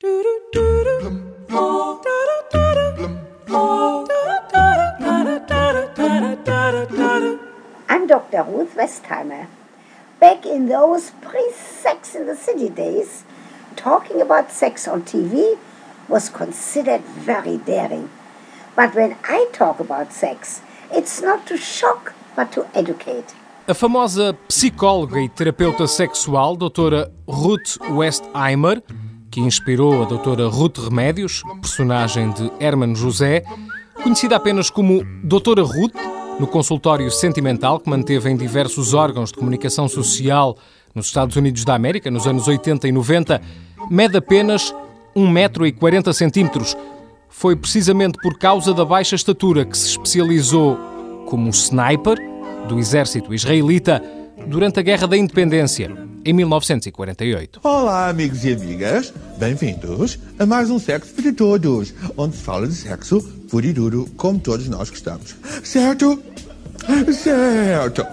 I'm Dr. Ruth Westheimer. Back in those pre Sex in the City days, talking about sex on TV was considered very daring. But when I talk about sex, it's not to shock, but to educate. A famosa psicóloga e terapeuta sexual, doutora Ruth Westheimer, que inspirou a doutora Ruth Remédios, personagem de Herman José, conhecida apenas como Doutora Ruth, no consultório sentimental que manteve em diversos órgãos de comunicação social nos Estados Unidos da América nos anos 80 e 90, mede apenas 1,40m. Foi precisamente por causa da baixa estatura que se especializou como sniper do exército israelita durante a Guerra da Independência, em 1948. Olá, amigos e amigas. Bem-vindos a mais um Sexo para Todos, onde se fala de sexo puro e duro, como todos nós gostamos. Certo? Certo.